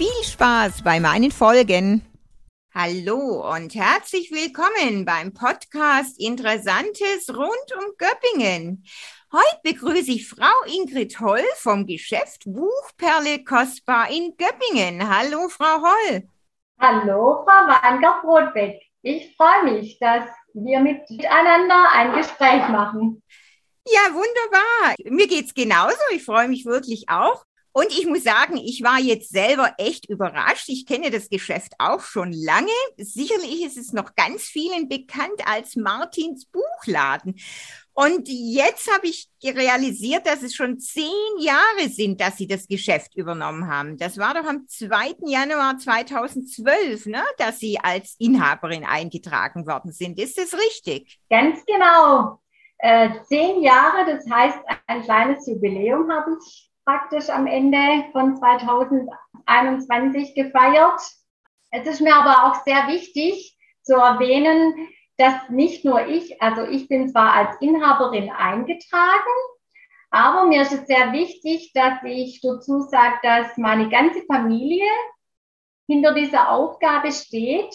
Viel Spaß bei meinen Folgen. Hallo und herzlich willkommen beim Podcast Interessantes rund um Göppingen. Heute begrüße ich Frau Ingrid Holl vom Geschäft Buchperle Kostbar in Göppingen. Hallo, Frau Holl. Hallo, Frau Wanger-Brotbeck. Ich freue mich, dass wir miteinander ein Gespräch machen. Ja, wunderbar. Mir geht's genauso. Ich freue mich wirklich auch. Und ich muss sagen, ich war jetzt selber echt überrascht. Ich kenne das Geschäft auch schon lange. Sicherlich ist es noch ganz vielen bekannt als Martins Buchladen. Und jetzt habe ich realisiert, dass es schon zehn Jahre sind, dass Sie das Geschäft übernommen haben. Das war doch am 2. Januar 2012, ne, dass Sie als Inhaberin eingetragen worden sind. Ist das richtig? Ganz genau. Äh, zehn Jahre, das heißt, ein kleines Jubiläum habe ich praktisch am Ende von 2021 gefeiert. Es ist mir aber auch sehr wichtig zu erwähnen, dass nicht nur ich, also ich bin zwar als Inhaberin eingetragen, aber mir ist es sehr wichtig, dass ich dazu sage, dass meine ganze Familie hinter dieser Aufgabe steht.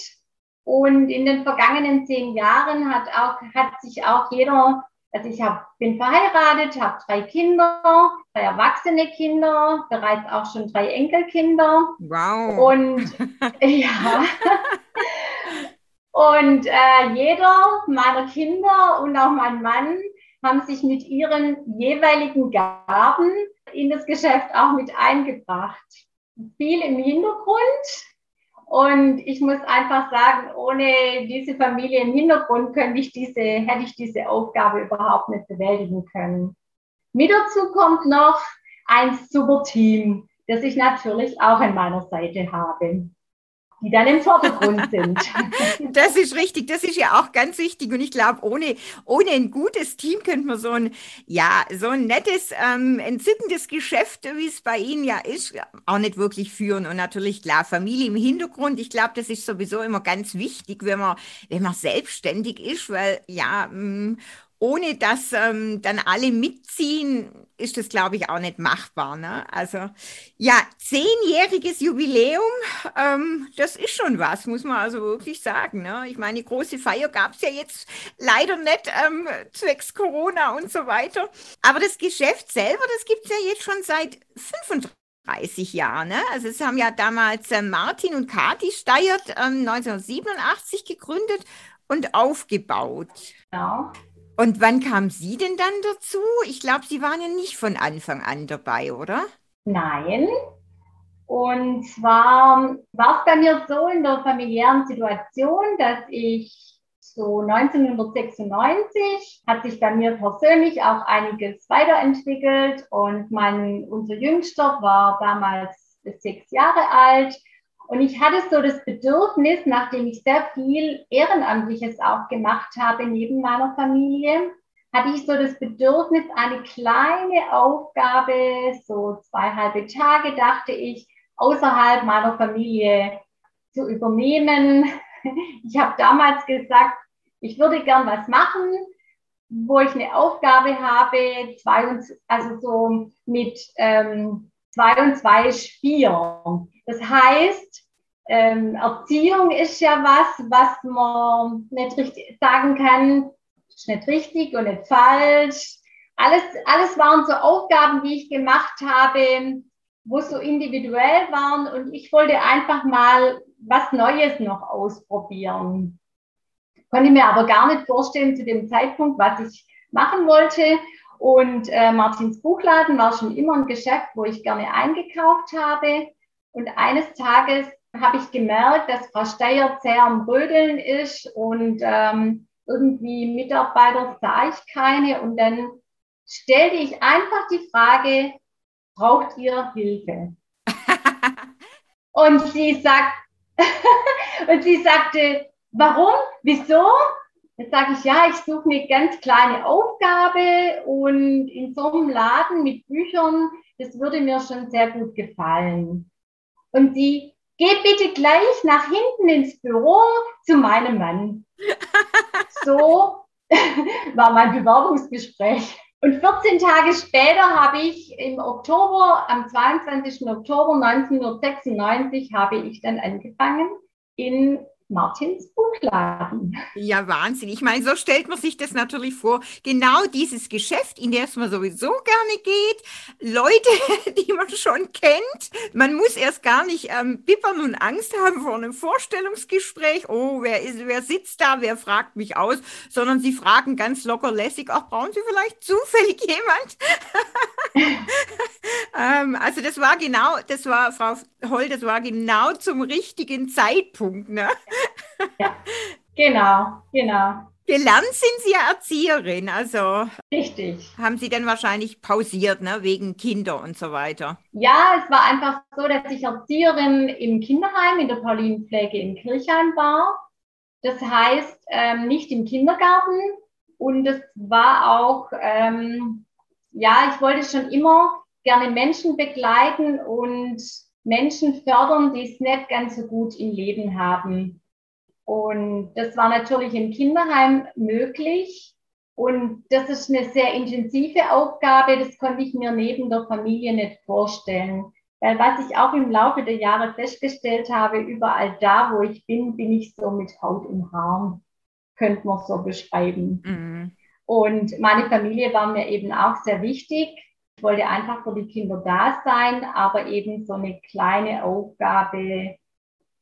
Und in den vergangenen zehn Jahren hat, auch, hat sich auch jeder also ich hab, bin verheiratet, habe drei Kinder, drei erwachsene Kinder, bereits auch schon drei Enkelkinder. Wow. Und ja. Und äh, jeder meiner Kinder und auch mein Mann haben sich mit ihren jeweiligen Gaben in das Geschäft auch mit eingebracht. Viel im Hintergrund, und ich muss einfach sagen, ohne diese Familie im Hintergrund könnte ich diese, hätte ich diese Aufgabe überhaupt nicht bewältigen können. Mit dazu kommt noch ein super Team, das ich natürlich auch an meiner Seite habe die dann im Vordergrund sind. Das ist richtig, das ist ja auch ganz wichtig. Und ich glaube, ohne, ohne ein gutes Team könnte man so ein, ja, so ein nettes, ähm, entzückendes Geschäft, wie es bei Ihnen ja ist, auch nicht wirklich führen. Und natürlich, klar, Familie im Hintergrund. Ich glaube, das ist sowieso immer ganz wichtig, wenn man, wenn man selbstständig ist, weil ja, mh, mm, ohne dass ähm, dann alle mitziehen, ist das, glaube ich, auch nicht machbar. Ne? Also ja, zehnjähriges Jubiläum, ähm, das ist schon was, muss man also wirklich sagen. Ne? Ich meine, große Feier gab es ja jetzt leider nicht, ähm, zwecks Corona und so weiter. Aber das Geschäft selber, das gibt es ja jetzt schon seit 35 Jahren. Ne? Also es haben ja damals äh, Martin und Kati Steiert ähm, 1987 gegründet und aufgebaut. Ja. Und wann kam Sie denn dann dazu? Ich glaube, Sie waren ja nicht von Anfang an dabei, oder? Nein. Und zwar war es bei mir so in der familiären Situation, dass ich so 1996 hat sich bei mir persönlich auch einiges weiterentwickelt und mein, unser Jüngster war damals sechs Jahre alt und ich hatte so das Bedürfnis, nachdem ich sehr viel Ehrenamtliches auch gemacht habe neben meiner Familie, hatte ich so das Bedürfnis, eine kleine Aufgabe, so zwei halbe Tage, dachte ich, außerhalb meiner Familie zu übernehmen. Ich habe damals gesagt, ich würde gern was machen, wo ich eine Aufgabe habe, zwei und, also so mit ähm, zwei und zwei ist vier. Das heißt, ähm, Erziehung ist ja was, was man nicht richtig sagen kann, ist nicht richtig und nicht falsch. Alles, alles waren so Aufgaben, die ich gemacht habe, wo so individuell waren und ich wollte einfach mal was Neues noch ausprobieren. Konnte mir aber gar nicht vorstellen zu dem Zeitpunkt, was ich machen wollte. Und äh, Martins Buchladen war schon immer ein Geschäft, wo ich gerne eingekauft habe. Und eines Tages habe ich gemerkt, dass Frau Steyer sehr am Rödeln ist und ähm, irgendwie Mitarbeiter sah ich keine. Und dann stellte ich einfach die Frage, braucht ihr Hilfe? Und sie sagt, und sie sagte, warum? Wieso? Jetzt sage ich, ja, ich suche eine ganz kleine Aufgabe und in so einem Laden mit Büchern, das würde mir schon sehr gut gefallen. Und sie, geh bitte gleich nach hinten ins Büro zu meinem Mann. so war mein Bewerbungsgespräch. Und 14 Tage später habe ich im Oktober, am 22. Oktober 1996, habe ich dann angefangen in Martins Buchladen. Ja, Wahnsinn. Ich meine, so stellt man sich das natürlich vor. Genau dieses Geschäft, in das man sowieso gerne geht. Leute, die man schon kennt. Man muss erst gar nicht ähm, bippern und Angst haben vor einem Vorstellungsgespräch. Oh, wer, ist, wer sitzt da? Wer fragt mich aus? Sondern sie fragen ganz locker lässig, ach, brauchen Sie vielleicht zufällig jemand? ähm, also das war genau, das war, Frau Holl, das war genau zum richtigen Zeitpunkt. Ne? Ja, genau, genau. Gelernt sind Sie ja Erzieherin, also. Richtig. Haben Sie dann wahrscheinlich pausiert, ne, wegen Kinder und so weiter? Ja, es war einfach so, dass ich Erzieherin im Kinderheim in der Paulinenpflege in Kirchheim war. Das heißt, ähm, nicht im Kindergarten. Und es war auch, ähm, ja, ich wollte schon immer gerne Menschen begleiten und Menschen fördern, die es nicht ganz so gut im Leben haben. Und das war natürlich im Kinderheim möglich. Und das ist eine sehr intensive Aufgabe. Das konnte ich mir neben der Familie nicht vorstellen. Weil was ich auch im Laufe der Jahre festgestellt habe, überall da, wo ich bin, bin ich so mit Haut im Haar, könnte man so beschreiben. Mhm. Und meine Familie war mir eben auch sehr wichtig. Ich wollte einfach für die Kinder da sein, aber eben so eine kleine Aufgabe,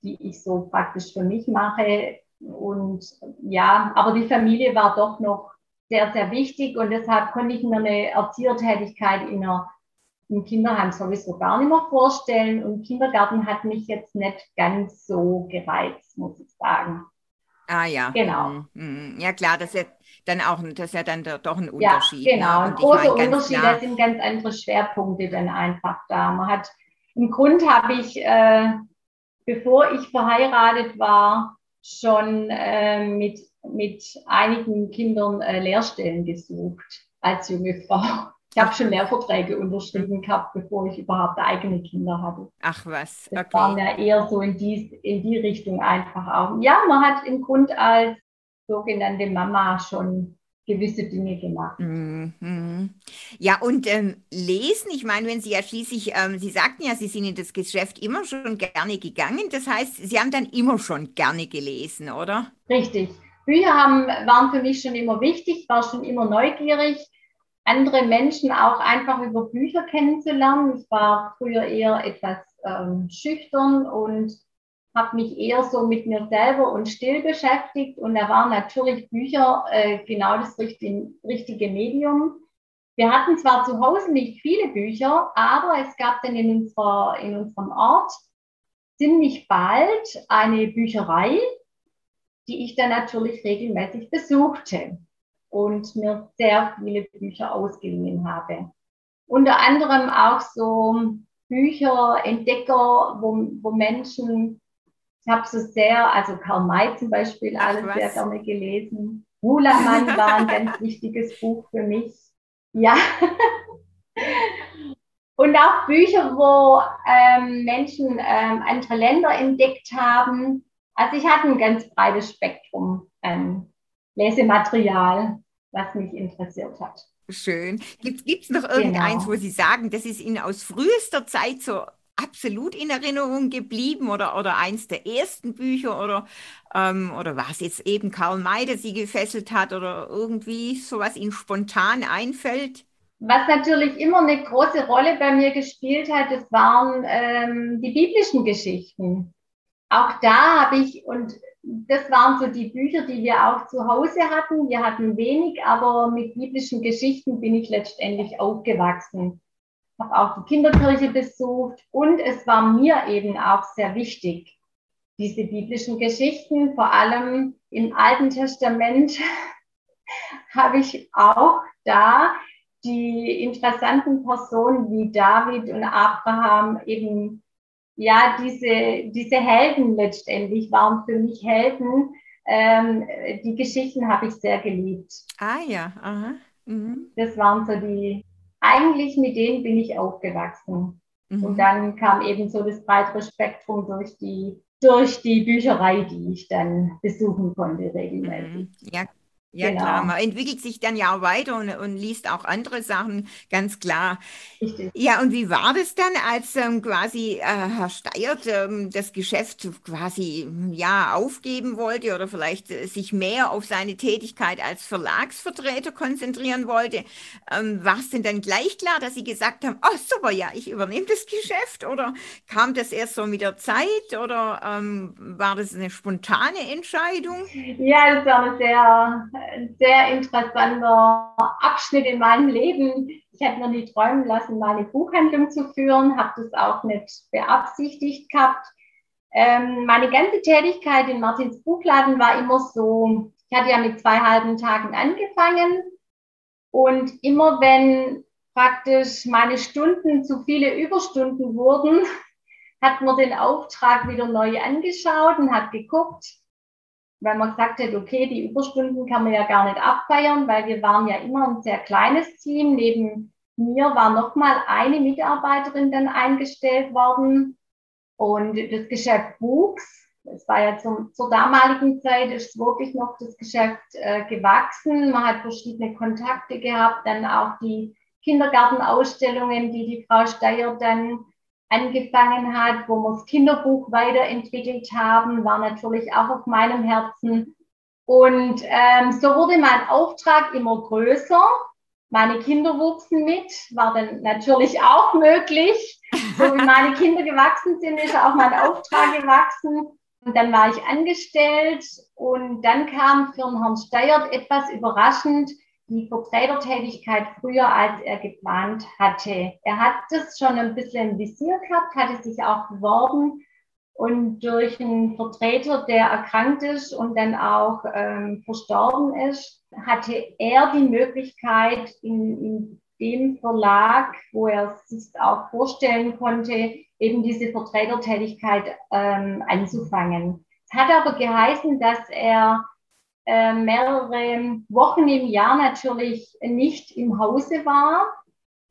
die ich so praktisch für mich mache. Und ja, aber die Familie war doch noch sehr, sehr wichtig und deshalb konnte ich mir eine Erziehertätigkeit in einer, im Kinderheim sowieso gar nicht mehr vorstellen. Und Kindergarten hat mich jetzt nicht ganz so gereizt, muss ich sagen. Ah ja. Genau. Mhm. mhm. Ja klar, das ist dann auch das ist ja dann doch ein Unterschied. Ja, genau. Ne? Ein großer Unterschied, da sind ganz andere Schwerpunkte dann einfach da. Man hat im Grund habe ich, äh, bevor ich verheiratet war, schon äh, mit, mit einigen Kindern äh, Lehrstellen gesucht als junge Frau. Ich habe schon Lehrverträge unterschrieben gehabt, bevor ich überhaupt eigene Kinder hatte. Ach was, okay. Das waren ja eher so in die, in die Richtung einfach auch. Ja, man hat im Grund als sogenannte Mama schon gewisse Dinge gemacht. Mhm. Ja, und ähm, lesen, ich meine, wenn Sie ja schließlich, ähm, Sie sagten ja, Sie sind in das Geschäft immer schon gerne gegangen, das heißt, Sie haben dann immer schon gerne gelesen, oder? Richtig. Bücher haben, waren für mich schon immer wichtig, war schon immer neugierig, andere Menschen auch einfach über Bücher kennenzulernen. Ich war früher eher etwas ähm, schüchtern und habe mich eher so mit mir selber und still beschäftigt und da waren natürlich Bücher äh, genau das richtige, richtige Medium. Wir hatten zwar zu Hause nicht viele Bücher, aber es gab dann in, unserer, in unserem Ort ziemlich bald eine Bücherei, die ich dann natürlich regelmäßig besuchte und mir sehr viele Bücher ausgeliehen habe. Unter anderem auch so Bücher, Entdecker, wo, wo Menschen ich habe so sehr, also Karl May zum Beispiel, alles sehr gerne gelesen. Hulamann war ein ganz wichtiges Buch für mich. Ja. Und auch Bücher, wo ähm, Menschen ähm, andere Länder entdeckt haben. Also ich hatte ein ganz breites Spektrum an Lesematerial, was mich interessiert hat. Schön. Gibt es noch irgendeins, genau. wo Sie sagen, das ist Ihnen aus frühester Zeit so absolut in Erinnerung geblieben oder, oder eins der ersten Bücher oder, ähm, oder war es jetzt eben Karl May, der Sie gefesselt hat oder irgendwie sowas Ihnen spontan einfällt? Was natürlich immer eine große Rolle bei mir gespielt hat, das waren ähm, die biblischen Geschichten. Auch da habe ich, und das waren so die Bücher, die wir auch zu Hause hatten. Wir hatten wenig, aber mit biblischen Geschichten bin ich letztendlich aufgewachsen habe auch die Kinderkirche besucht und es war mir eben auch sehr wichtig, diese biblischen Geschichten, vor allem im Alten Testament, habe ich auch da die interessanten Personen wie David und Abraham eben ja, diese, diese Helden letztendlich waren für mich Helden. Ähm, die Geschichten habe ich sehr geliebt. Ah ja, aha. Mhm. Das waren so die, eigentlich mit denen bin ich aufgewachsen. Mhm. Und dann kam eben so das breitere Spektrum durch die, durch die Bücherei, die ich dann besuchen konnte regelmäßig. Mhm. Ja, ja, genau. klar, man entwickelt sich dann ja auch weiter und, und liest auch andere Sachen, ganz klar. Richtig. Ja, und wie war das dann, als ähm, quasi äh, Herr Steiert ähm, das Geschäft quasi ja aufgeben wollte oder vielleicht äh, sich mehr auf seine Tätigkeit als Verlagsvertreter konzentrieren wollte? Ähm, war es denn dann gleich klar, dass Sie gesagt haben, oh super, ja, ich übernehme das Geschäft oder kam das erst so mit der Zeit oder ähm, war das eine spontane Entscheidung? Ja, das war eine sehr sehr interessanter Abschnitt in meinem Leben. Ich hätte mir nie träumen lassen, meine Buchhandlung zu führen, habe das auch nicht beabsichtigt gehabt. Ähm, meine ganze Tätigkeit in Martins Buchladen war immer so, ich hatte ja mit zwei halben Tagen angefangen und immer wenn praktisch meine Stunden zu viele Überstunden wurden, hat man den Auftrag wieder neu angeschaut und hat geguckt, weil man gesagt hat, okay, die Überstunden kann man ja gar nicht abfeiern, weil wir waren ja immer ein sehr kleines Team. Neben mir war nochmal eine Mitarbeiterin dann eingestellt worden und das Geschäft wuchs. Es war ja zum, zur damaligen Zeit ist wirklich noch das Geschäft äh, gewachsen. Man hat verschiedene Kontakte gehabt, dann auch die Kindergartenausstellungen, die die Frau Steyer dann angefangen hat, wo wir das Kinderbuch weiterentwickelt haben, war natürlich auch auf meinem Herzen. Und ähm, so wurde mein Auftrag immer größer. Meine Kinder wuchsen mit, war dann natürlich auch möglich. So wie meine Kinder gewachsen sind, ist auch mein Auftrag gewachsen. Und dann war ich angestellt und dann kam für den Herrn Steyert etwas überraschend die Vertretertätigkeit früher, als er geplant hatte. Er hat das schon ein bisschen im Visier gehabt, hatte sich auch beworben und durch einen Vertreter, der erkrankt ist und dann auch ähm, verstorben ist, hatte er die Möglichkeit, in, in dem Verlag, wo er sich auch vorstellen konnte, eben diese Vertretertätigkeit ähm, anzufangen. Es hat aber geheißen, dass er äh, mehrere Wochen im Jahr natürlich nicht im Hause war.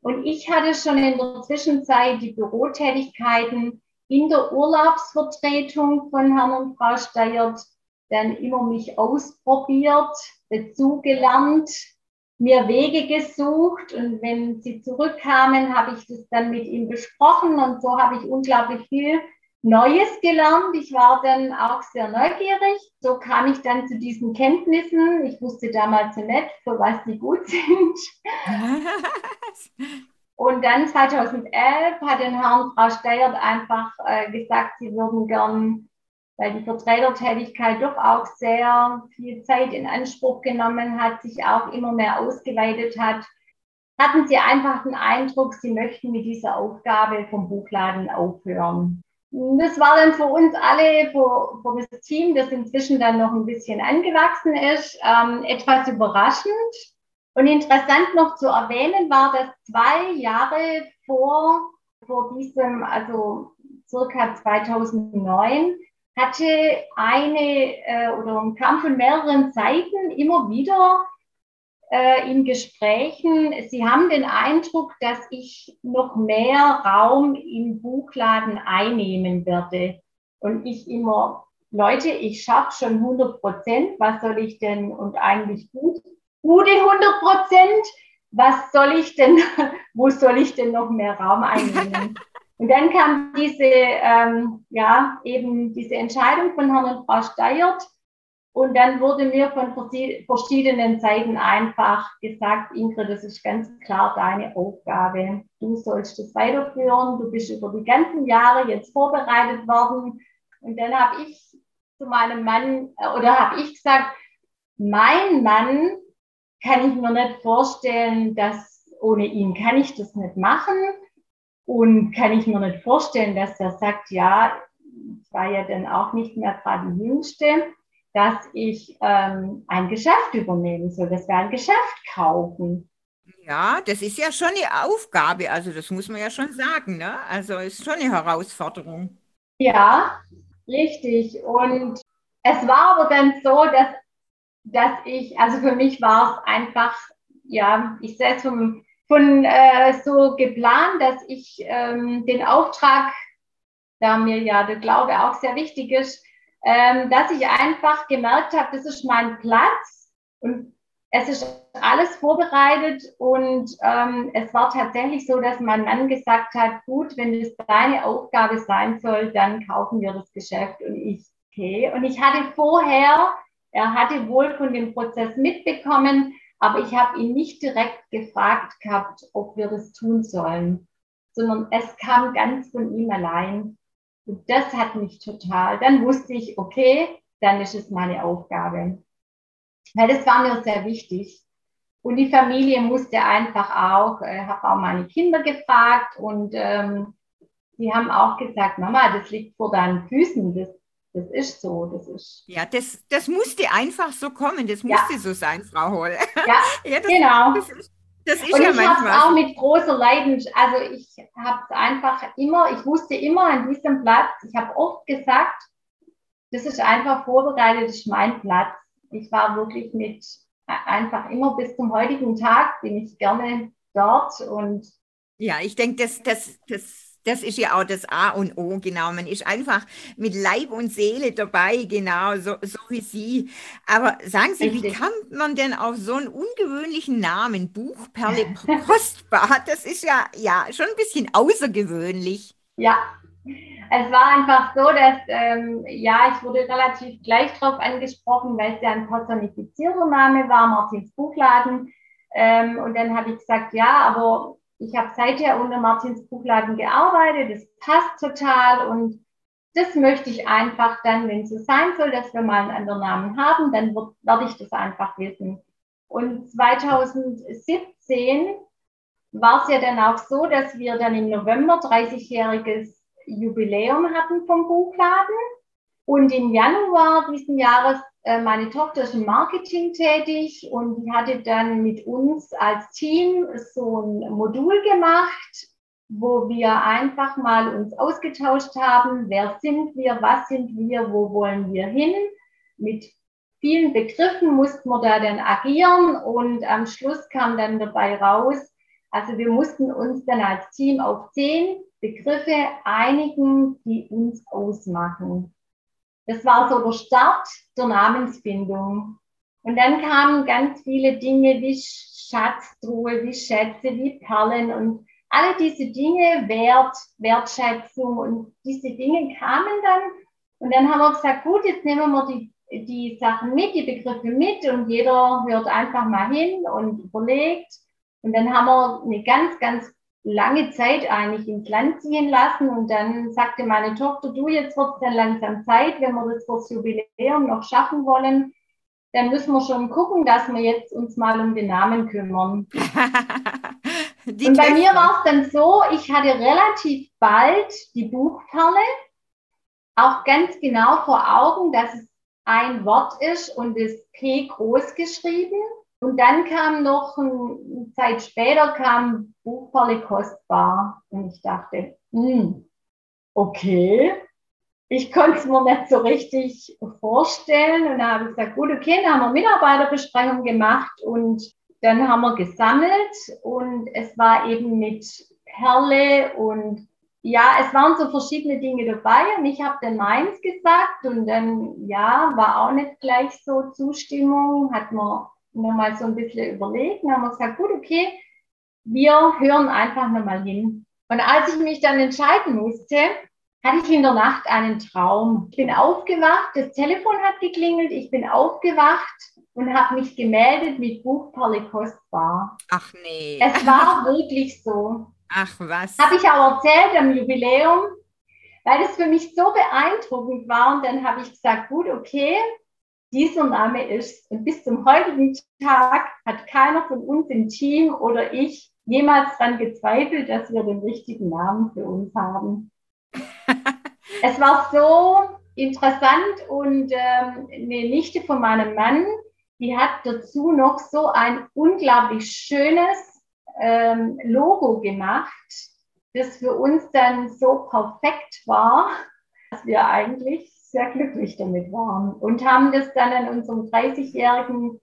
Und ich hatte schon in der Zwischenzeit die Bürotätigkeiten in der Urlaubsvertretung von Herrn und Frau Steyert dann immer mich ausprobiert, dazugelernt, mir Wege gesucht und wenn sie zurückkamen, habe ich das dann mit ihm besprochen und so habe ich unglaublich viel Neues gelernt. Ich war dann auch sehr neugierig. So kam ich dann zu diesen Kenntnissen. Ich wusste damals nicht, für was die gut sind. Und dann 2011 hat den Herrn Frau Steyert einfach äh, gesagt, sie würden gern, weil die Vertretertätigkeit doch auch sehr viel Zeit in Anspruch genommen hat, sich auch immer mehr ausgeweitet hat, hatten sie einfach den Eindruck, sie möchten mit dieser Aufgabe vom Buchladen aufhören. Das war dann für uns alle, für, für, das Team, das inzwischen dann noch ein bisschen angewachsen ist, ähm, etwas überraschend. Und interessant noch zu erwähnen war, dass zwei Jahre vor, vor diesem, also circa 2009, hatte eine äh, oder kam von mehreren Seiten immer wieder äh, in Gesprächen, Sie haben den Eindruck, dass ich noch mehr Raum im Buchladen einnehmen werde. Und ich immer, Leute, ich schaffe schon 100 Prozent, was soll ich denn, und eigentlich gut, gute 100 Prozent, was soll ich denn, wo soll ich denn noch mehr Raum einnehmen? Und dann kam diese, ähm, ja, eben diese Entscheidung von Herrn und Frau Steyert, und dann wurde mir von verschiedenen Seiten einfach gesagt, Ingrid, das ist ganz klar deine Aufgabe. Du sollst das weiterführen. Du bist über die ganzen Jahre jetzt vorbereitet worden. Und dann habe ich zu meinem Mann äh, oder habe ich gesagt, mein Mann kann ich mir nicht vorstellen, dass ohne ihn kann ich das nicht machen. Und kann ich mir nicht vorstellen, dass er sagt, ja, ich war ja dann auch nicht mehr gerade die Jüngste dass ich ähm, ein Geschäft übernehmen soll, dass wir ein Geschäft kaufen. Ja, das ist ja schon eine Aufgabe, also das muss man ja schon sagen, ne? Also ist schon eine Herausforderung. Ja, richtig. Und es war aber dann so, dass, dass ich, also für mich war es einfach, ja, ich sehe es von, von äh, so geplant, dass ich ähm, den Auftrag, da mir ja der Glaube auch sehr wichtig ist, ähm, dass ich einfach gemerkt habe, das ist mein Platz und es ist alles vorbereitet und ähm, es war tatsächlich so, dass mein Mann gesagt hat, gut, wenn es deine Aufgabe sein soll, dann kaufen wir das Geschäft und ich, okay. Und ich hatte vorher, er hatte wohl von dem Prozess mitbekommen, aber ich habe ihn nicht direkt gefragt gehabt, ob wir das tun sollen, sondern es kam ganz von ihm allein. Und das hat mich total, dann wusste ich, okay, dann ist es meine Aufgabe. Weil das war mir sehr wichtig. Und die Familie musste einfach auch, äh, habe auch meine Kinder gefragt und ähm, die haben auch gesagt, Mama, das liegt vor deinen Füßen, das, das ist so, das ist. Ja, das, das musste einfach so kommen, das musste ja. so sein, Frau Holl. Ja, ja das, genau. Das ist, das ist und ja ich habe es auch mit großer Leidenschaft, also ich habe es einfach immer, ich wusste immer an diesem Platz, ich habe oft gesagt, das ist einfach vorbereitet, das ist mein Platz. Ich war wirklich mit einfach immer bis zum heutigen Tag bin ich gerne dort und ja, ich denke, das, das, das, das ist ja auch das A und O, genau. Man ist einfach mit Leib und Seele dabei, genau, so, so wie Sie. Aber sagen Sie, Richtig. wie kommt man denn auf so einen ungewöhnlichen Namen, Buchperle Postbar? Das ist ja, ja schon ein bisschen außergewöhnlich. Ja, es war einfach so, dass, ähm, ja, ich wurde relativ gleich drauf angesprochen, weil es ja ein personifizierter Name war, Martins Buchladen. Ähm, und dann habe ich gesagt, ja, aber ich habe seither unter Martins Buchladen gearbeitet, das passt total und das möchte ich einfach dann, wenn es so sein soll, dass wir mal einen anderen Namen haben, dann werde ich das einfach wissen. Und 2017 war es ja dann auch so, dass wir dann im November 30-jähriges Jubiläum hatten vom Buchladen. Und im Januar diesen Jahres, äh, meine Tochter ist im Marketing tätig und die hatte dann mit uns als Team so ein Modul gemacht, wo wir einfach mal uns ausgetauscht haben, wer sind wir, was sind wir, wo wollen wir hin. Mit vielen Begriffen mussten wir da dann agieren und am Schluss kam dann dabei raus, also wir mussten uns dann als Team auf zehn Begriffe einigen, die uns ausmachen. Das war so der Start der Namensfindung. Und dann kamen ganz viele Dinge wie Schatztruhe, wie Schätze, wie Perlen und alle diese Dinge, Wert, Wertschätzung und diese Dinge kamen dann. Und dann haben wir gesagt, gut, jetzt nehmen wir die, die Sachen mit, die Begriffe mit und jeder hört einfach mal hin und überlegt. Und dann haben wir eine ganz, ganz lange Zeit eigentlich ins Land ziehen lassen und dann sagte meine Tochter, du, jetzt wird es dann langsam Zeit, wenn wir das fürs Jubiläum noch schaffen wollen, dann müssen wir schon gucken, dass wir jetzt uns mal um den Namen kümmern. und bei mir war es dann so, ich hatte relativ bald die Buchperle, auch ganz genau vor Augen, dass es ein Wort ist und das P groß geschrieben. Und dann kam noch eine Zeit später kam Buchperle kostbar. Und ich dachte, hm, okay. Ich konnte es mir nicht so richtig vorstellen. Und da habe ich gesagt, gut, okay, dann haben wir Mitarbeiterbesprechung gemacht und dann haben wir gesammelt und es war eben mit Perle und ja, es waren so verschiedene Dinge dabei und ich habe dann meins gesagt und dann, ja, war auch nicht gleich so Zustimmung, hat man nochmal so ein bisschen überlegt und haben wir gesagt, gut, okay, wir hören einfach nochmal hin. Und als ich mich dann entscheiden musste, hatte ich in der Nacht einen Traum. Ich bin aufgewacht, das Telefon hat geklingelt, ich bin aufgewacht und habe mich gemeldet mit Buchperle Kostbar. Ach nee. Es war wirklich so. Ach was. Habe ich auch erzählt am Jubiläum, weil das für mich so beeindruckend war. Und dann habe ich gesagt, gut, okay, dieser Name ist. Und bis zum heutigen Tag hat keiner von uns im Team oder ich jemals daran gezweifelt, dass wir den richtigen Namen für uns haben. es war so interessant und ähm, eine Nichte von meinem Mann, die hat dazu noch so ein unglaublich schönes ähm, Logo gemacht, das für uns dann so perfekt war, dass wir eigentlich sehr glücklich damit waren und haben das dann an unserem 30-jährigen,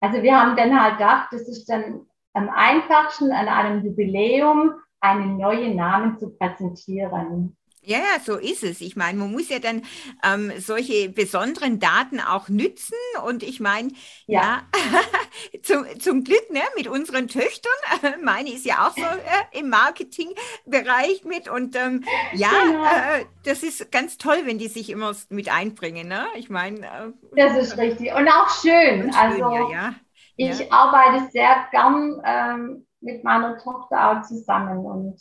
also wir haben dann halt gedacht, das ist dann am einfachsten an einem Jubiläum einen neuen Namen zu präsentieren. Ja, ja, so ist es. Ich meine, man muss ja dann ähm, solche besonderen Daten auch nützen. Und ich meine, ja, ja zum, zum Glück ne, mit unseren Töchtern, meine ist ja auch so äh, im Marketingbereich mit. Und ähm, ja, genau. äh, das ist ganz toll, wenn die sich immer mit einbringen. Ne? Ich meine. Äh, das ist richtig. Und auch schön. Und schön also, ja, ja. ich arbeite sehr gern ähm, mit meiner Tochter auch zusammen. Und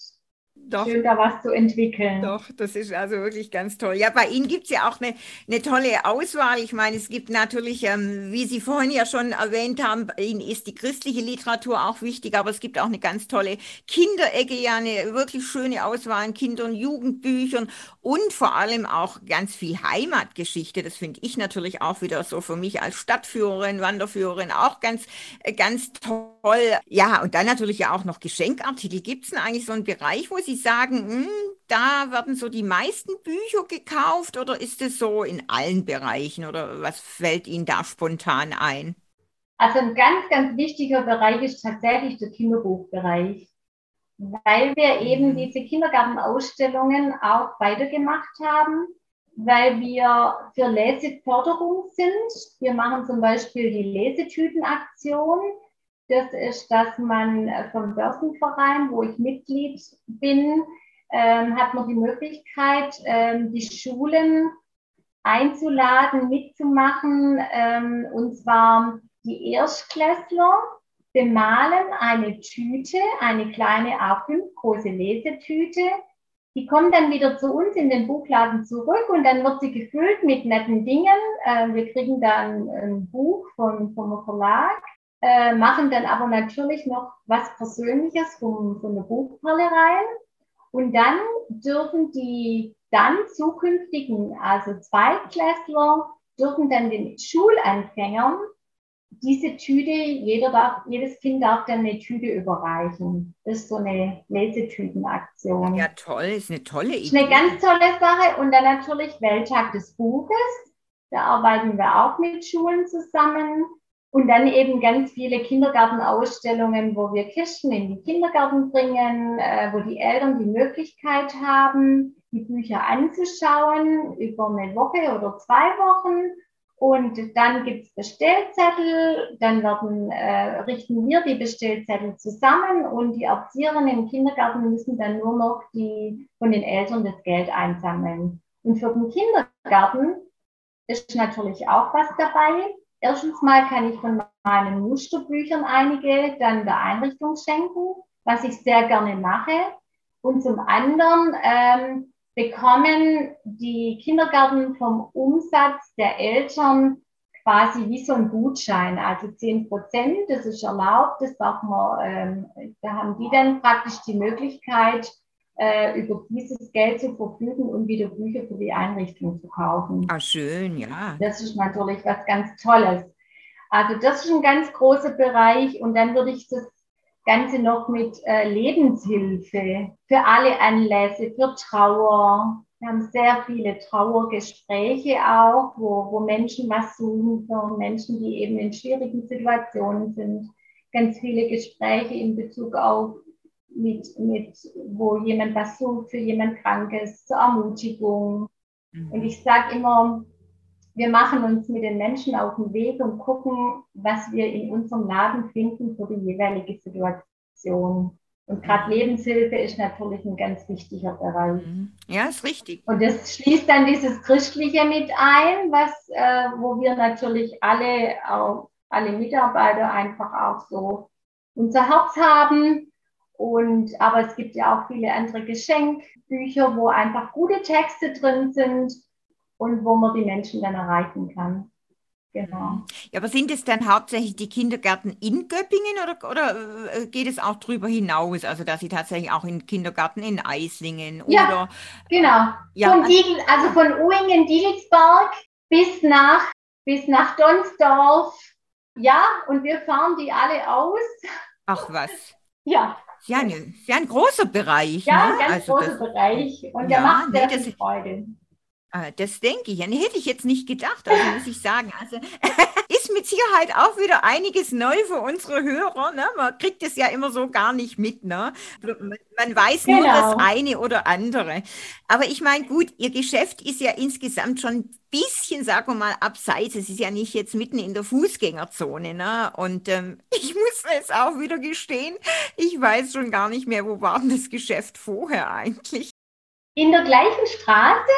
doch, Schön, da was zu entwickeln. Doch, das ist also wirklich ganz toll. Ja, bei Ihnen gibt es ja auch eine, eine tolle Auswahl. Ich meine, es gibt natürlich, ähm, wie Sie vorhin ja schon erwähnt haben, bei Ihnen ist die christliche Literatur auch wichtig, aber es gibt auch eine ganz tolle Kinderecke, ja, eine wirklich schöne Auswahl an Kinder- und Jugendbüchern und vor allem auch ganz viel Heimatgeschichte. Das finde ich natürlich auch wieder so für mich als Stadtführerin, Wanderführerin auch ganz, äh, ganz toll. Ja, und dann natürlich ja auch noch Geschenkartikel. Gibt es denn eigentlich so einen Bereich, wo Sie sagen, hm, da werden so die meisten Bücher gekauft oder ist es so in allen Bereichen oder was fällt Ihnen da spontan ein? Also ein ganz, ganz wichtiger Bereich ist tatsächlich der Kinderbuchbereich, weil wir eben mhm. diese Kindergartenausstellungen auch weitergemacht haben, weil wir für Leseförderung sind. Wir machen zum Beispiel die Lesetütenaktion das ist, dass man äh, vom Börsenverein, wo ich Mitglied bin, ähm, hat man die Möglichkeit, ähm, die Schulen einzuladen, mitzumachen. Ähm, und zwar die Erstklässler bemalen eine Tüte, eine kleine A5 große Lesetüte. Die kommen dann wieder zu uns in den Buchladen zurück und dann wird sie gefüllt mit netten Dingen. Äh, wir kriegen dann ein Buch von, vom Verlag äh, machen dann aber natürlich noch was Persönliches vom, von der Buchperle rein. Und dann dürfen die dann zukünftigen, also Zweitklässler, dürfen dann den Schulanfängern diese Tüte, jeder darf, jedes Kind darf dann eine Tüte überreichen. Das ist so eine Lesetütenaktion. Ja, toll, ist eine tolle Idee. Ist eine ganz tolle Sache. Und dann natürlich Welttag des Buches. Da arbeiten wir auch mit Schulen zusammen. Und dann eben ganz viele Kindergartenausstellungen, wo wir Kisten in die Kindergarten bringen, äh, wo die Eltern die Möglichkeit haben, die Bücher anzuschauen über eine Woche oder zwei Wochen. Und dann gibt's Bestellzettel, dann werden, äh, richten wir die Bestellzettel zusammen und die Erzieherinnen im Kindergarten müssen dann nur noch die von den Eltern das Geld einsammeln. Und für den Kindergarten ist natürlich auch was dabei. Erstens mal kann ich von meinen Musterbüchern einige dann der Einrichtung schenken, was ich sehr gerne mache. Und zum anderen ähm, bekommen die Kindergärten vom Umsatz der Eltern quasi wie so ein Gutschein, also 10 Prozent, das ist erlaubt, das darf man, ähm, da haben die dann praktisch die Möglichkeit, äh, über dieses Geld zu verfügen und wieder Bücher für die Einrichtung zu kaufen. Ah, schön, ja. Das ist natürlich was ganz Tolles. Also das ist ein ganz großer Bereich und dann würde ich das Ganze noch mit äh, Lebenshilfe für alle Anlässe, für Trauer. Wir haben sehr viele Trauergespräche auch, wo, wo Menschen was suchen, für Menschen, die eben in schwierigen Situationen sind. Ganz viele Gespräche in Bezug auf mit, mit, wo jemand was sucht für jemand Krankes, zur Ermutigung. Mhm. Und ich sage immer, wir machen uns mit den Menschen auf den Weg und gucken, was wir in unserem Laden finden für die jeweilige Situation. Und gerade mhm. Lebenshilfe ist natürlich ein ganz wichtiger Bereich. Mhm. Ja, ist richtig. Und das schließt dann dieses Christliche mit ein, was, äh, wo wir natürlich alle, auch, alle Mitarbeiter einfach auch so unser Herz haben und, aber es gibt ja auch viele andere Geschenkbücher, wo einfach gute Texte drin sind und wo man die Menschen dann erreichen kann. Genau. Ja, aber sind es dann hauptsächlich die Kindergärten in Göppingen oder, oder äh, geht es auch darüber hinaus? Also, dass Sie tatsächlich auch in Kindergarten in Eislingen ja, oder. Genau. Ja, von Diegel, also von Uingen, Diegelsberg bis nach, bis nach Donsdorf. Ja, und wir fahren die alle aus. Ach was. Ja. Ja, ne, ja, ein großer Bereich. Ja, ne? ein ganz also großer das, Bereich. Und ja, der macht sehr nee, viel Freude. Ah, das denke ich. Ja, hätte ich jetzt nicht gedacht, also muss ich sagen. Also ist mit Sicherheit auch wieder einiges neu für unsere Hörer. Ne? Man kriegt es ja immer so gar nicht mit. Ne? Man weiß genau. nur das eine oder andere. Aber ich meine, gut, Ihr Geschäft ist ja insgesamt schon ein bisschen, sagen wir mal, abseits. Es ist ja nicht jetzt mitten in der Fußgängerzone. Ne? Und ähm, ich muss es auch wieder gestehen, ich weiß schon gar nicht mehr, wo war denn das Geschäft vorher eigentlich? In der gleichen Straße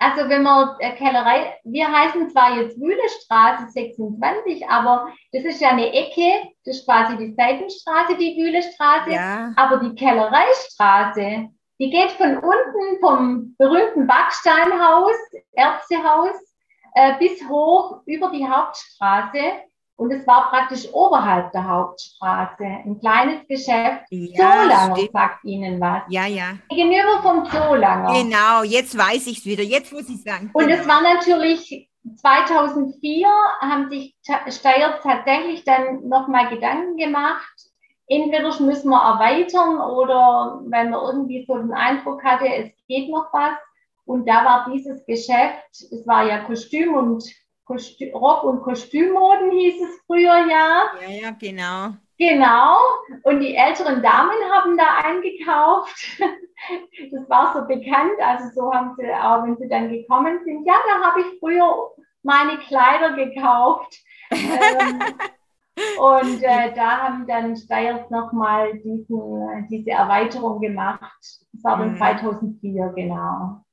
also wenn man äh, Kellerei, wir heißen zwar jetzt Wühlestraße 26, aber das ist ja eine Ecke, das ist quasi die Seitenstraße, die Wühlestraße, ja. aber die Kellereistraße, die geht von unten vom berühmten Backsteinhaus, Ärztehaus, äh, bis hoch über die Hauptstraße und es war praktisch oberhalb der Hauptstraße, ein kleines Geschäft. Ja, Zoolanger stimmt. sagt Ihnen was. Ja, ja. Gegenüber vom Zoolanger. Genau, jetzt weiß ich es wieder. Jetzt muss ich sagen. Und es war natürlich 2004 haben sich Steyr tatsächlich dann nochmal Gedanken gemacht. Entweder müssen wir erweitern oder wenn man irgendwie so den Eindruck hatte, es geht noch was. Und da war dieses Geschäft, es war ja Kostüm und Kostü Rock- und Kostümmoden hieß es früher ja. Ja, ja, genau. Genau. Und die älteren Damen haben da eingekauft. Das war so bekannt. Also so haben sie auch, wenn sie dann gekommen sind, ja, da habe ich früher meine Kleider gekauft. ähm, und äh, da haben dann Steyrs nochmal diese Erweiterung gemacht. Das war dann 2004, mhm. genau.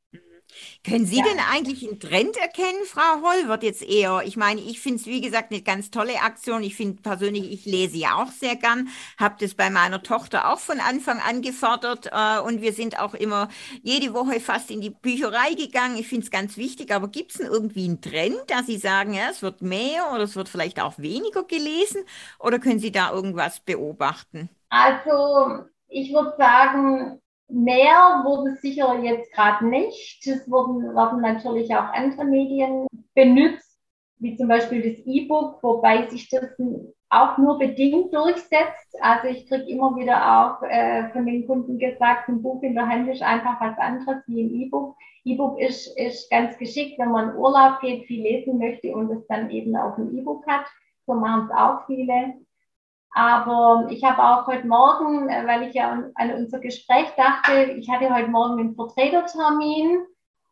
Können Sie ja. denn eigentlich einen Trend erkennen, Frau Holl? jetzt eher, ich meine, ich finde es, wie gesagt, eine ganz tolle Aktion. Ich finde persönlich, ich lese ja auch sehr gern, habe das bei meiner Tochter auch von Anfang an gefordert äh, und wir sind auch immer jede Woche fast in die Bücherei gegangen. Ich finde es ganz wichtig, aber gibt es denn irgendwie einen Trend, dass Sie sagen, ja, es wird mehr oder es wird vielleicht auch weniger gelesen oder können Sie da irgendwas beobachten? Also, ich würde sagen, Mehr wurde sicher jetzt gerade nicht. Es wurden, werden natürlich auch andere Medien benutzt, wie zum Beispiel das E-Book, wobei sich das auch nur bedingt durchsetzt. Also ich kriege immer wieder auch äh, von den Kunden gesagt, ein Buch in der Hand ist einfach was anderes wie ein E-Book. E-Book ist, ist ganz geschickt, wenn man in Urlaub geht, viel lesen möchte und es dann eben auf ein E-Book hat. So machen es auch viele. Aber ich habe auch heute Morgen, äh, weil ich ja an, unser Gespräch dachte, ich hatte heute Morgen einen Vertretertermin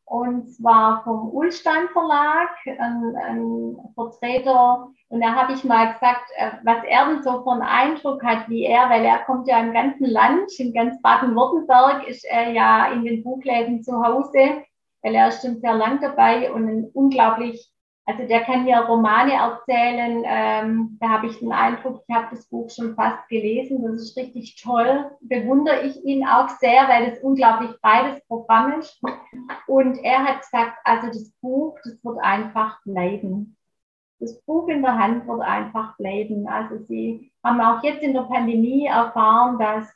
und zwar vom Ulstein Verlag, ein, ein Vertreter. Und da habe ich mal gesagt, äh, was er denn so für einen Eindruck hat, wie er, weil er kommt ja im ganzen Land, in ganz Baden-Württemberg ist er ja in den Buchläden zu Hause, weil er ist schon sehr lang dabei und ein unglaublich also der kann ja Romane erzählen. Ähm, da habe ich den Eindruck, ich habe das Buch schon fast gelesen. Das ist richtig toll. Bewundere ich ihn auch sehr, weil es unglaublich breites Programm ist. Und er hat gesagt, also das Buch, das wird einfach bleiben. Das Buch in der Hand wird einfach bleiben. Also sie haben auch jetzt in der Pandemie erfahren, dass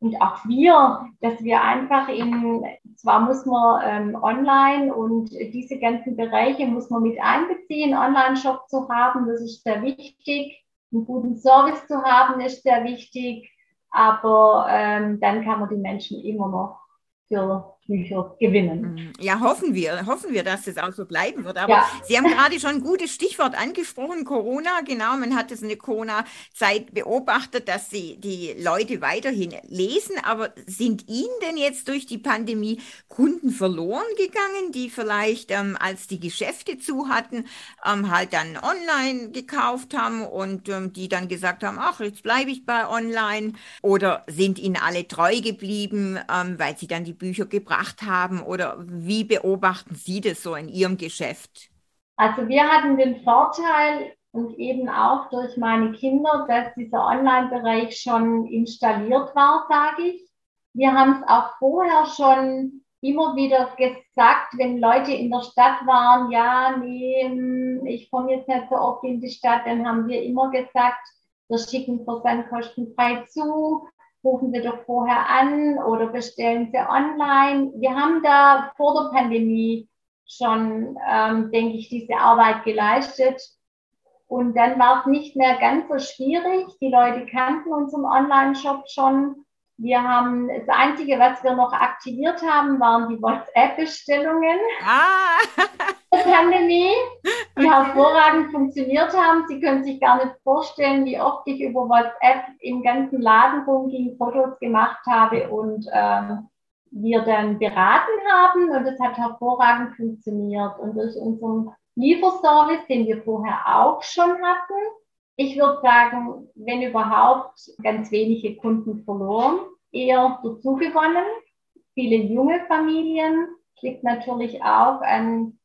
und auch wir, dass wir einfach in, zwar muss man ähm, online und diese ganzen Bereiche muss man mit einbeziehen, Online-Shop zu haben, das ist sehr wichtig. Einen guten Service zu haben ist sehr wichtig, aber ähm, dann kann man die Menschen immer noch für Bücher gewinnen. Mhm. Ja, hoffen wir, hoffen wir, dass es auch so bleiben wird. Aber ja. Sie haben gerade schon ein gutes Stichwort angesprochen, Corona. Genau, man hat es in der Corona-Zeit beobachtet, dass sie die Leute weiterhin lesen. Aber sind Ihnen denn jetzt durch die Pandemie Kunden verloren gegangen, die vielleicht, ähm, als die Geschäfte zu hatten, ähm, halt dann online gekauft haben und ähm, die dann gesagt haben, ach, jetzt bleibe ich bei online? Oder sind Ihnen alle treu geblieben, ähm, weil sie dann die Bücher gebracht haben? Oder wie beobachten Sie das so in Ihrem Geschäft? Also wir hatten den Vorteil und eben auch durch meine Kinder, dass dieser Online-Bereich schon installiert war, sage ich. Wir haben es auch vorher schon immer wieder gesagt, wenn Leute in der Stadt waren, ja, nee, hm, ich komme jetzt nicht so oft in die Stadt, dann haben wir immer gesagt, wir schicken versandkostenfrei zu rufen Sie doch vorher an oder bestellen Sie online. Wir haben da vor der Pandemie schon, ähm, denke ich, diese Arbeit geleistet. Und dann war es nicht mehr ganz so schwierig. Die Leute kannten unseren Online-Shop schon. Wir haben das Einzige, was wir noch aktiviert haben, waren die WhatsApp-Bestellungen. Ah. der Pandemie, die okay. hervorragend funktioniert haben. Sie können sich gar nicht vorstellen, wie oft ich über WhatsApp im ganzen Laden rumging, Fotos gemacht habe und ähm, wir dann beraten haben. Und es hat hervorragend funktioniert. Und durch unseren Lieferservice, den wir vorher auch schon hatten, ich würde sagen, wenn überhaupt, ganz wenige Kunden verloren, eher dazugewonnen. Viele junge Familien, liegt natürlich auch an,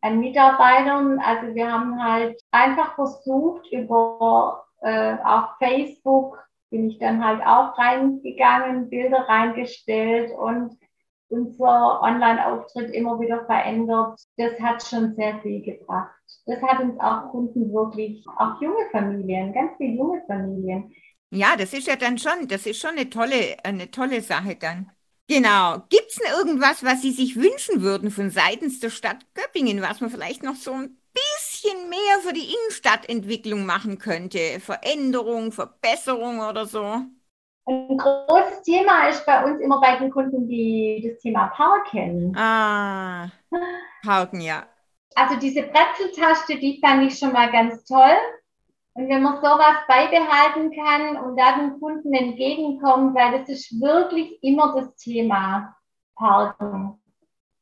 an Mitarbeitern. Also wir haben halt einfach versucht, über äh, auch Facebook bin ich dann halt auch reingegangen, Bilder reingestellt und unser Online-Auftritt immer wieder verändert. Das hat schon sehr viel gebracht. Das hat uns auch Kunden wirklich, auch junge Familien, ganz viele junge Familien. Ja, das ist ja dann schon, das ist schon eine tolle, eine tolle Sache dann. Genau. Gibt es denn irgendwas, was Sie sich wünschen würden von seitens der Stadt Göppingen, was man vielleicht noch so ein bisschen mehr für die Innenstadtentwicklung machen könnte? Veränderung, Verbesserung oder so? Ein großes Thema ist bei uns immer bei den Kunden, die das Thema Parken. Ah, Parken, ja. Also diese Brezeltaste, die fand ich schon mal ganz toll. Und wenn man sowas beibehalten kann und da den Kunden entgegenkommt, weil das ist wirklich immer das Thema Parken.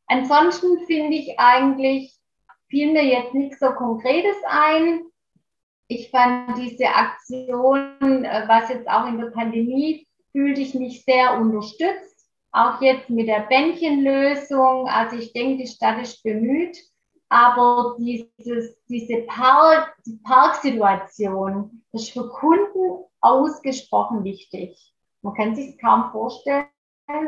Ansonsten finde ich eigentlich, fiel mir jetzt nichts so Konkretes ein ich fand diese Aktion, äh, was jetzt auch in der Pandemie, fühlte ich mich sehr unterstützt. Auch jetzt mit der Bändchenlösung. Also ich denke, die Stadt ist bemüht. Aber dieses, diese Park, die Parksituation ist für Kunden ausgesprochen wichtig. Man kann sich kaum vorstellen,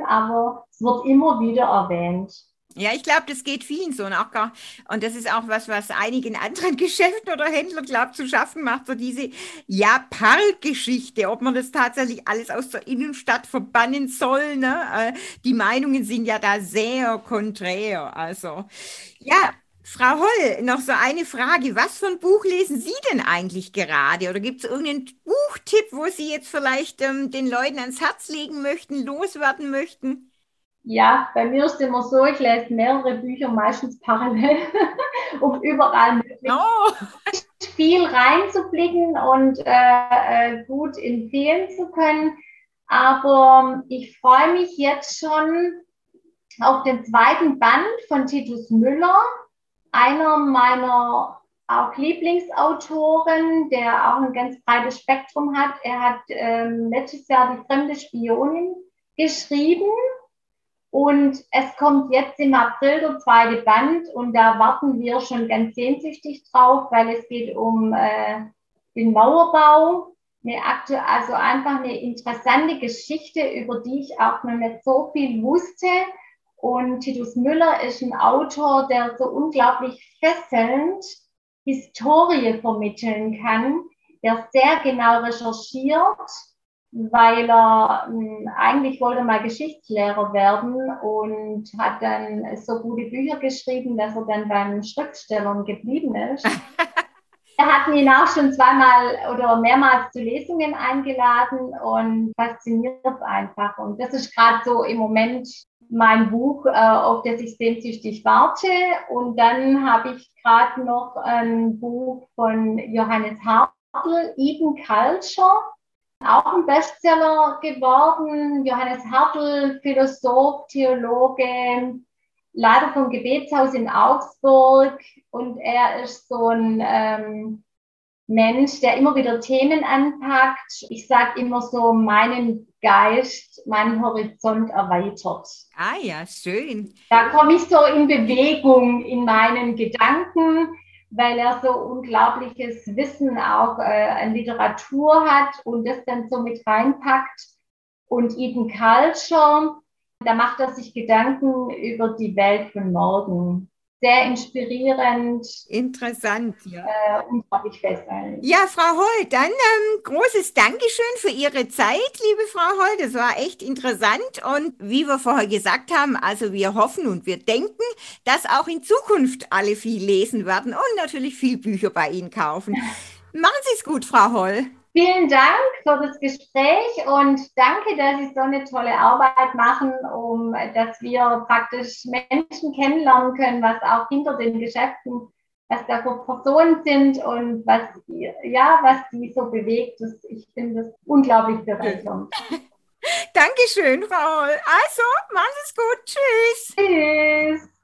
aber es wird immer wieder erwähnt. Ja, ich glaube, das geht vielen so. Und, auch gar, und das ist auch was, was einigen anderen Geschäften oder Händlern, glaube zu schaffen macht, so diese ja, Parkgeschichte, ob man das tatsächlich alles aus der Innenstadt verbannen soll. Ne? Äh, die Meinungen sind ja da sehr konträr. Also, ja, Frau Holl, noch so eine Frage. Was für ein Buch lesen Sie denn eigentlich gerade? Oder gibt es irgendeinen Buchtipp, wo Sie jetzt vielleicht ähm, den Leuten ans Herz legen möchten, loswerden möchten? Ja, bei mir ist es immer so, ich lese mehrere Bücher meistens parallel, um überall möglichst oh. viel reinzublicken und äh, äh, gut empfehlen zu können. Aber ich freue mich jetzt schon auf den zweiten Band von Titus Müller, einer meiner auch Lieblingsautoren, der auch ein ganz breites Spektrum hat. Er hat ähm, letztes Jahr die fremde Spionin geschrieben und es kommt jetzt im April der zweite Band und da warten wir schon ganz sehnsüchtig drauf, weil es geht um äh, den Mauerbau. Eine aktu also einfach eine interessante Geschichte, über die ich auch noch nicht so viel wusste. Und Titus Müller ist ein Autor, der so unglaublich fesselnd Historie vermitteln kann, der sehr genau recherchiert weil er hm, eigentlich wollte mal Geschichtslehrer werden und hat dann so gute Bücher geschrieben, dass er dann beim Schriftstellern geblieben ist. Wir hatten ihn auch schon zweimal oder mehrmals zu Lesungen eingeladen und fasziniert einfach. Und das ist gerade so im Moment mein Buch, äh, auf das ich sehnsüchtig warte. Und dann habe ich gerade noch ein Buch von Johannes Hartl, Eden Culture auch ein Bestseller geworden. Johannes Hartl, Philosoph, Theologe, Leiter vom Gebetshaus in Augsburg. Und er ist so ein ähm, Mensch, der immer wieder Themen anpackt. Ich sage immer so, meinen Geist, meinen Horizont erweitert. Ah ja, schön. Da komme ich so in Bewegung in meinen Gedanken weil er so unglaubliches Wissen auch äh, an Literatur hat und das dann so mit reinpackt. Und Eden Culture, da macht er sich Gedanken über die Welt von morgen sehr inspirierend. Interessant, ja. Äh, unglaublich fesselnd. Ja, Frau Holl, dann ähm, großes Dankeschön für Ihre Zeit, liebe Frau Holl. Das war echt interessant. Und wie wir vorher gesagt haben, also wir hoffen und wir denken, dass auch in Zukunft alle viel lesen werden und natürlich viel Bücher bei Ihnen kaufen. Machen Sie es gut, Frau Holl. Vielen Dank für das Gespräch und danke, dass Sie so eine tolle Arbeit machen, um dass wir praktisch Menschen kennenlernen können, was auch hinter den Geschäften, was da für Personen sind und was ja, was die so bewegt. Das, ich finde das unglaublich bereichernd. Dankeschön, Frau Holl. Also, machen Sie es gut. Tschüss. Tschüss.